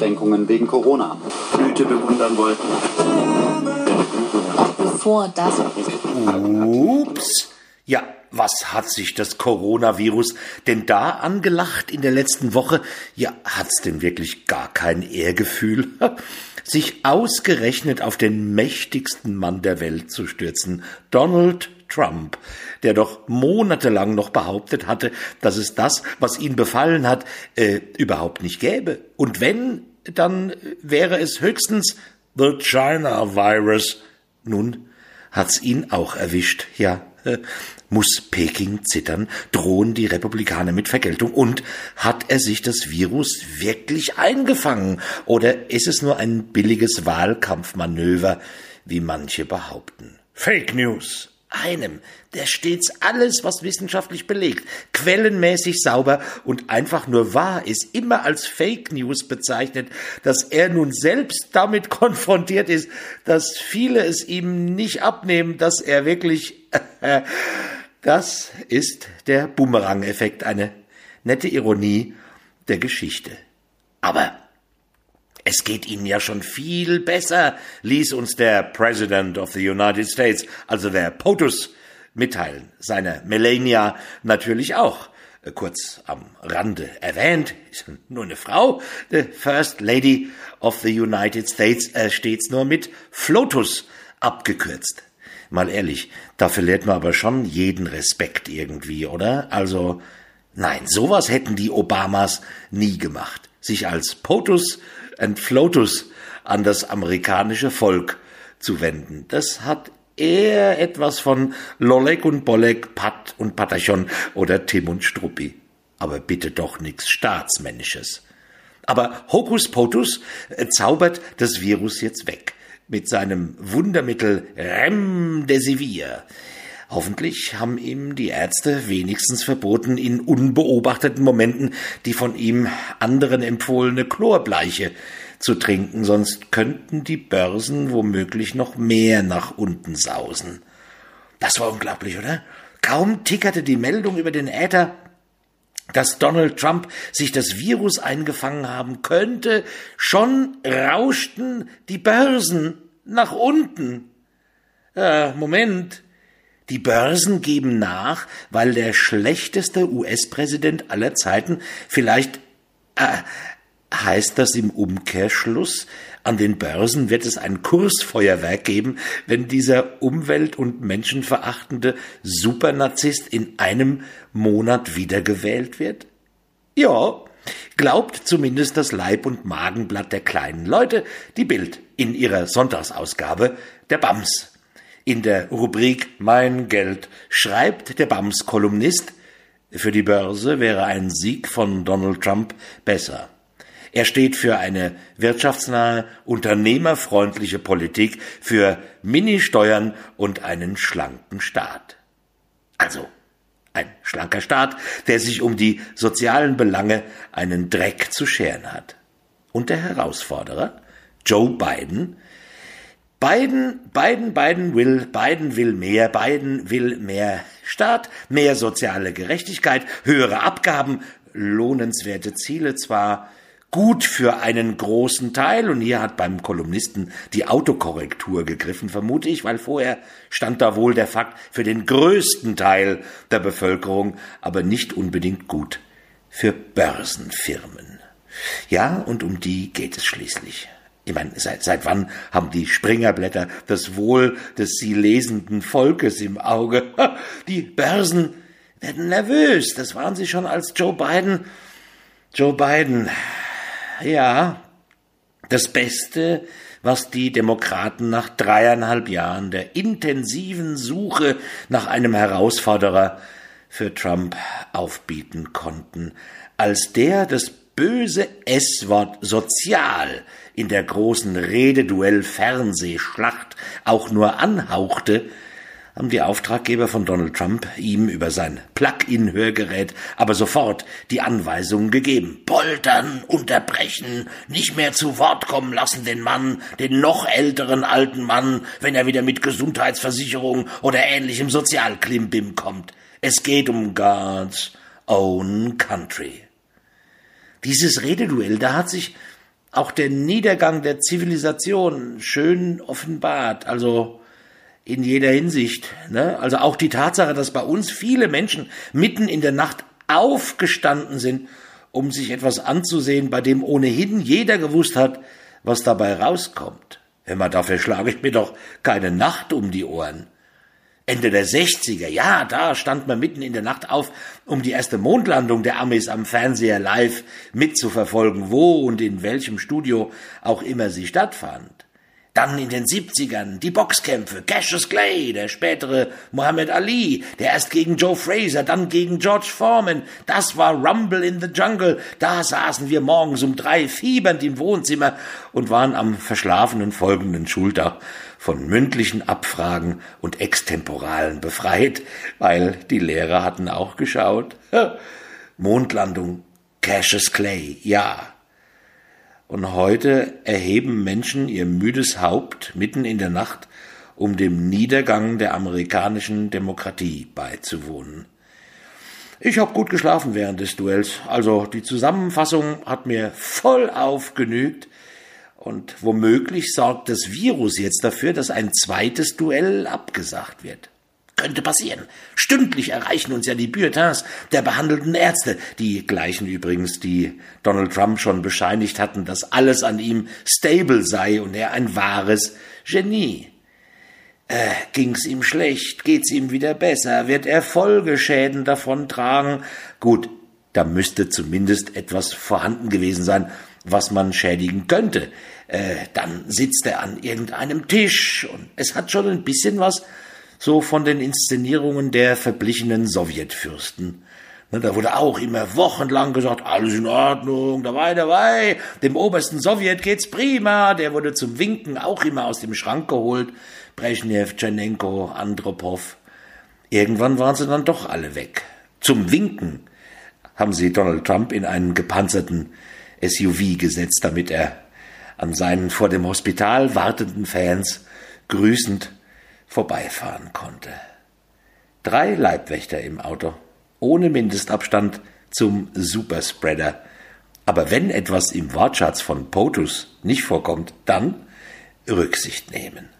Einschränkungen wegen Corona. Blüte bewundern wollten. Bevor das. Ups. Ja, was hat sich das Coronavirus denn da angelacht in der letzten Woche? Ja, hat's denn wirklich gar kein Ehrgefühl? Sich ausgerechnet auf den mächtigsten Mann der Welt zu stürzen, Donald Trump, der doch monatelang noch behauptet hatte, dass es das, was ihn befallen hat, äh, überhaupt nicht gäbe. Und wenn, dann wäre es höchstens the China Virus. Nun hat's ihn auch erwischt, ja. Muss Peking zittern? Drohen die Republikaner mit Vergeltung? Und hat er sich das Virus wirklich eingefangen? Oder ist es nur ein billiges Wahlkampfmanöver, wie manche behaupten? Fake News einem, der stets alles, was wissenschaftlich belegt, quellenmäßig sauber und einfach nur wahr ist, immer als Fake News bezeichnet, dass er nun selbst damit konfrontiert ist, dass viele es ihm nicht abnehmen, dass er wirklich, das ist der Boomerang-Effekt, eine nette Ironie der Geschichte. Aber es geht Ihnen ja schon viel besser, ließ uns der President of the United States, also der POTUS, mitteilen. Seine Melania natürlich auch. Äh, kurz am Rande erwähnt, ist nur eine Frau, the First Lady of the United States, äh, stets nur mit Flotus abgekürzt. Mal ehrlich, da verliert man aber schon jeden Respekt irgendwie, oder? Also, nein, sowas hätten die Obamas nie gemacht. Sich als POTUS and Flotus an das amerikanische Volk zu wenden. Das hat eher etwas von Lolek und Bolek, Pat und Patachon oder Tim und Struppi. Aber bitte doch nichts Staatsmännisches. Aber Hokus Potus äh, zaubert das Virus jetzt weg mit seinem Wundermittel Remdesivir. Hoffentlich haben ihm die Ärzte wenigstens verboten, in unbeobachteten Momenten die von ihm anderen empfohlene Chlorbleiche zu trinken, sonst könnten die Börsen womöglich noch mehr nach unten sausen. Das war unglaublich, oder? Kaum tickerte die Meldung über den Äther, dass Donald Trump sich das Virus eingefangen haben könnte, schon rauschten die Börsen nach unten. Äh, Moment, die Börsen geben nach, weil der schlechteste US-Präsident aller Zeiten vielleicht äh, heißt das im Umkehrschluss, an den Börsen wird es ein Kursfeuerwerk geben, wenn dieser umwelt- und menschenverachtende Supernarzisst in einem Monat wiedergewählt wird? Ja, glaubt zumindest das Leib- und Magenblatt der kleinen Leute, die Bild in ihrer Sonntagsausgabe der BAMS. In der Rubrik Mein Geld schreibt der BAMS-Kolumnist, für die Börse wäre ein Sieg von Donald Trump besser. Er steht für eine wirtschaftsnahe, unternehmerfreundliche Politik, für Ministeuern und einen schlanken Staat. Also ein schlanker Staat, der sich um die sozialen Belange einen Dreck zu scheren hat. Und der Herausforderer, Joe Biden, Biden, Biden, Biden will, Biden will mehr, Biden will mehr Staat, mehr soziale Gerechtigkeit, höhere Abgaben, lohnenswerte Ziele zwar, gut für einen großen Teil, und hier hat beim Kolumnisten die Autokorrektur gegriffen, vermute ich, weil vorher stand da wohl der Fakt für den größten Teil der Bevölkerung, aber nicht unbedingt gut für Börsenfirmen. Ja, und um die geht es schließlich. Ich meine, seit, seit wann haben die Springerblätter das Wohl des sie lesenden Volkes im Auge? Die Börsen werden nervös. Das waren sie schon als Joe Biden. Joe Biden. Ja, das Beste, was die Demokraten nach dreieinhalb Jahren der intensiven Suche nach einem Herausforderer für Trump aufbieten konnten, als der das böse S-Wort sozial in der großen Rededuell-Fernsehschlacht auch nur anhauchte, haben die Auftraggeber von Donald Trump ihm über sein Plug-in-Hörgerät aber sofort die Anweisungen gegeben. Poltern, unterbrechen, nicht mehr zu Wort kommen lassen den Mann, den noch älteren alten Mann, wenn er wieder mit Gesundheitsversicherung oder ähnlichem Sozialklimbim kommt. Es geht um God's own country. Dieses Rededuell, da hat sich auch der Niedergang der Zivilisation schön offenbart, also in jeder Hinsicht. Ne? Also auch die Tatsache, dass bei uns viele Menschen mitten in der Nacht aufgestanden sind, um sich etwas anzusehen, bei dem ohnehin jeder gewusst hat, was dabei rauskommt. Man dafür schlage ich mir doch keine Nacht um die Ohren. Ende der 60er, ja, da stand man mitten in der Nacht auf, um die erste Mondlandung der Amis am Fernseher live mitzuverfolgen, wo und in welchem Studio auch immer sie stattfand. Dann in den 70ern die Boxkämpfe, Cassius Clay, der spätere Muhammad Ali, der erst gegen Joe Fraser, dann gegen George Foreman. Das war Rumble in the Jungle. Da saßen wir morgens um drei fiebernd im Wohnzimmer und waren am verschlafenen folgenden Schultag von mündlichen Abfragen und Extemporalen befreit, weil die Lehrer hatten auch geschaut. Mondlandung, Cassius Clay, ja, und heute erheben Menschen ihr müdes Haupt mitten in der Nacht, um dem Niedergang der amerikanischen Demokratie beizuwohnen. Ich habe gut geschlafen während des Duells, also die Zusammenfassung hat mir vollauf genügt, und womöglich sorgt das Virus jetzt dafür, dass ein zweites Duell abgesagt wird könnte passieren. Stündlich erreichen uns ja die Bulletins der behandelten Ärzte, die gleichen übrigens, die Donald Trump schon bescheinigt hatten, dass alles an ihm stable sei und er ein wahres Genie. Äh, ging's ihm schlecht, geht's ihm wieder besser, wird er Folgeschäden davontragen? Gut, da müsste zumindest etwas vorhanden gewesen sein, was man schädigen könnte. Äh, dann sitzt er an irgendeinem Tisch und es hat schon ein bisschen was so von den Inszenierungen der verblichenen Sowjetfürsten. Ne, da wurde auch immer wochenlang gesagt, alles in Ordnung, dabei, dabei, dem obersten Sowjet geht's prima, der wurde zum Winken auch immer aus dem Schrank geholt, Brezhnev, Tschernenko, Andropov. Irgendwann waren sie dann doch alle weg. Zum Winken haben sie Donald Trump in einen gepanzerten SUV gesetzt, damit er an seinen vor dem Hospital wartenden Fans grüßend vorbeifahren konnte. Drei Leibwächter im Auto, ohne Mindestabstand zum Superspreader. Aber wenn etwas im Wortschatz von POTUS nicht vorkommt, dann Rücksicht nehmen.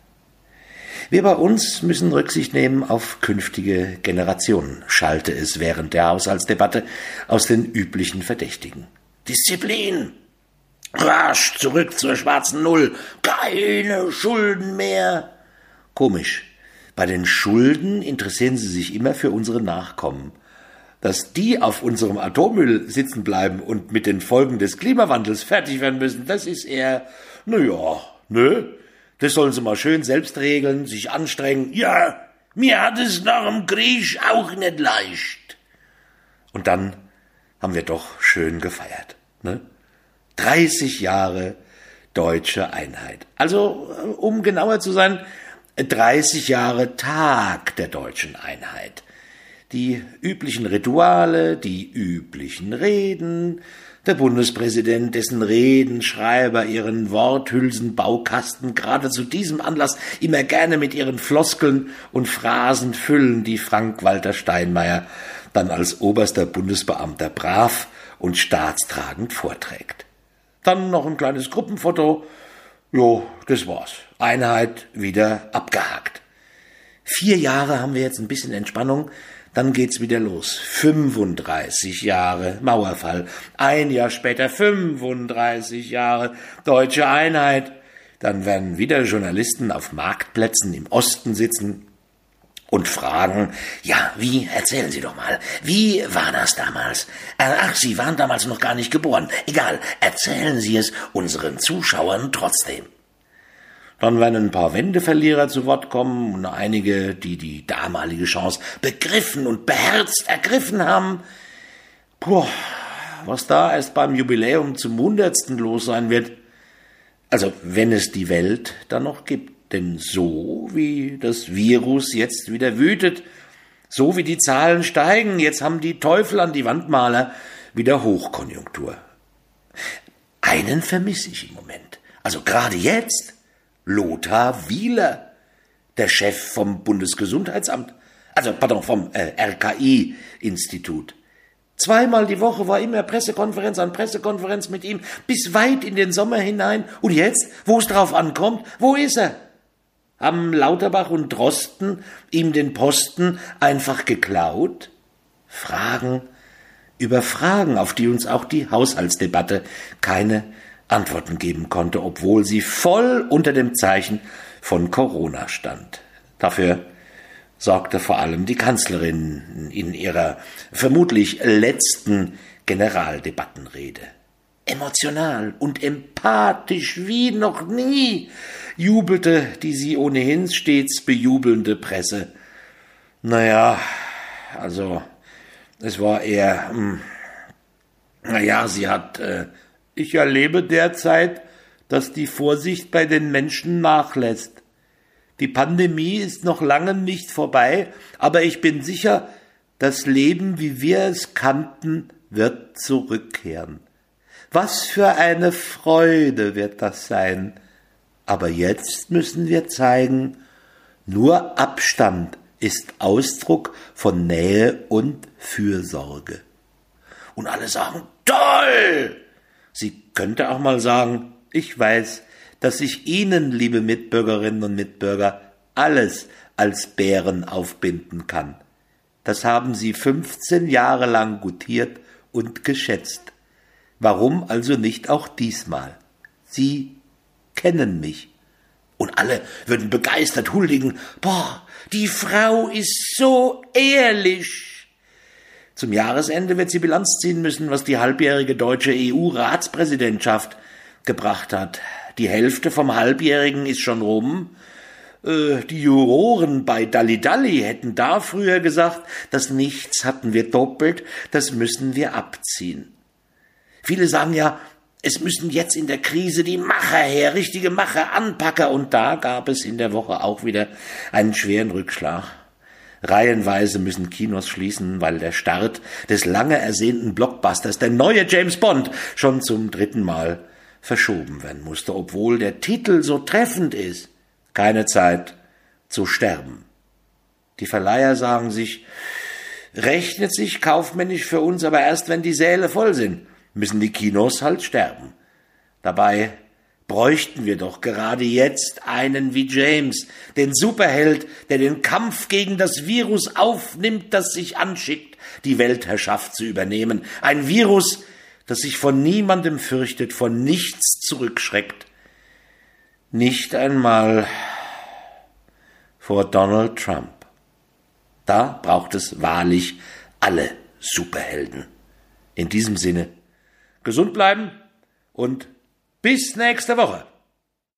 Wir bei uns müssen Rücksicht nehmen auf künftige Generationen, schalte es während der Haushaltsdebatte aus den üblichen Verdächtigen. Disziplin! Rasch zurück zur schwarzen Null! Keine Schulden mehr! Komisch. Bei den Schulden interessieren sie sich immer für unsere Nachkommen. Dass die auf unserem Atommüll sitzen bleiben und mit den Folgen des Klimawandels fertig werden müssen, das ist eher, na ja, nö. Das sollen sie mal schön selbst regeln, sich anstrengen. Ja, mir hat es nach dem Krieg auch nicht leicht. Und dann haben wir doch schön gefeiert, ne? 30 Jahre deutsche Einheit. Also, um genauer zu sein, 30 Jahre Tag der deutschen Einheit. Die üblichen Rituale, die üblichen Reden, der Bundespräsident, dessen Redenschreiber ihren Worthülsenbaukasten gerade zu diesem Anlass immer gerne mit ihren Floskeln und Phrasen füllen, die Frank-Walter Steinmeier dann als oberster Bundesbeamter brav und staatstragend vorträgt. Dann noch ein kleines Gruppenfoto. Jo, das war's. Einheit wieder abgehakt. Vier Jahre haben wir jetzt ein bisschen Entspannung, dann geht's wieder los. 35 Jahre Mauerfall. Ein Jahr später 35 Jahre deutsche Einheit. Dann werden wieder Journalisten auf Marktplätzen im Osten sitzen und fragen, ja, wie, erzählen Sie doch mal, wie war das damals? Äh, ach, Sie waren damals noch gar nicht geboren. Egal, erzählen Sie es unseren Zuschauern trotzdem. Dann werden ein paar Wendeverlierer zu Wort kommen und einige, die die damalige Chance begriffen und beherzt ergriffen haben. Puh, was da erst beim Jubiläum zum Hundertsten los sein wird. Also, wenn es die Welt dann noch gibt. Denn so wie das Virus jetzt wieder wütet, so wie die Zahlen steigen, jetzt haben die Teufel an die Wandmaler wieder Hochkonjunktur. Einen vermisse ich im Moment. Also gerade jetzt. Lothar Wieler, der Chef vom Bundesgesundheitsamt, also pardon, vom äh, RKI-Institut. Zweimal die Woche war immer Pressekonferenz an Pressekonferenz mit ihm, bis weit in den Sommer hinein. Und jetzt, wo es drauf ankommt, wo ist er? Haben Lauterbach und Drosten ihm den Posten einfach geklaut? Fragen über Fragen, auf die uns auch die Haushaltsdebatte keine Antworten geben konnte, obwohl sie voll unter dem Zeichen von Corona stand. Dafür sorgte vor allem die Kanzlerin in ihrer vermutlich letzten Generaldebattenrede. Emotional und empathisch wie noch nie jubelte die sie ohnehin stets bejubelnde Presse. Naja, also es war eher, hm, naja, sie hat, äh, ich erlebe derzeit, dass die Vorsicht bei den Menschen nachlässt. Die Pandemie ist noch lange nicht vorbei, aber ich bin sicher, das Leben, wie wir es kannten, wird zurückkehren. Was für eine Freude wird das sein. Aber jetzt müssen wir zeigen, nur Abstand ist Ausdruck von Nähe und Fürsorge. Und alle sagen, toll! Sie könnte auch mal sagen, ich weiß, dass ich Ihnen, liebe Mitbürgerinnen und Mitbürger, alles als Bären aufbinden kann. Das haben Sie 15 Jahre lang gutiert und geschätzt. Warum also nicht auch diesmal? Sie kennen mich. Und alle würden begeistert huldigen. Boah, die Frau ist so ehrlich. Zum Jahresende wird sie Bilanz ziehen müssen, was die halbjährige deutsche EU-Ratspräsidentschaft gebracht hat. Die Hälfte vom Halbjährigen ist schon rum. Äh, die Juroren bei Dalli Dalli hätten da früher gesagt, das Nichts hatten wir doppelt, das müssen wir abziehen. Viele sagen ja, es müssen jetzt in der Krise die Macher her, richtige Macher, Anpacker, und da gab es in der Woche auch wieder einen schweren Rückschlag. Reihenweise müssen Kinos schließen, weil der Start des lange ersehnten Blockbusters, der neue James Bond, schon zum dritten Mal verschoben werden musste, obwohl der Titel so treffend ist. Keine Zeit zu sterben. Die Verleiher sagen sich, rechnet sich kaufmännisch für uns aber erst, wenn die Säle voll sind, müssen die Kinos halt sterben. Dabei bräuchten wir doch gerade jetzt einen wie James, den Superheld, der den Kampf gegen das Virus aufnimmt, das sich anschickt, die Weltherrschaft zu übernehmen. Ein Virus, das sich von niemandem fürchtet, von nichts zurückschreckt, nicht einmal vor Donald Trump. Da braucht es wahrlich alle Superhelden. In diesem Sinne, gesund bleiben und bis nächste Woche.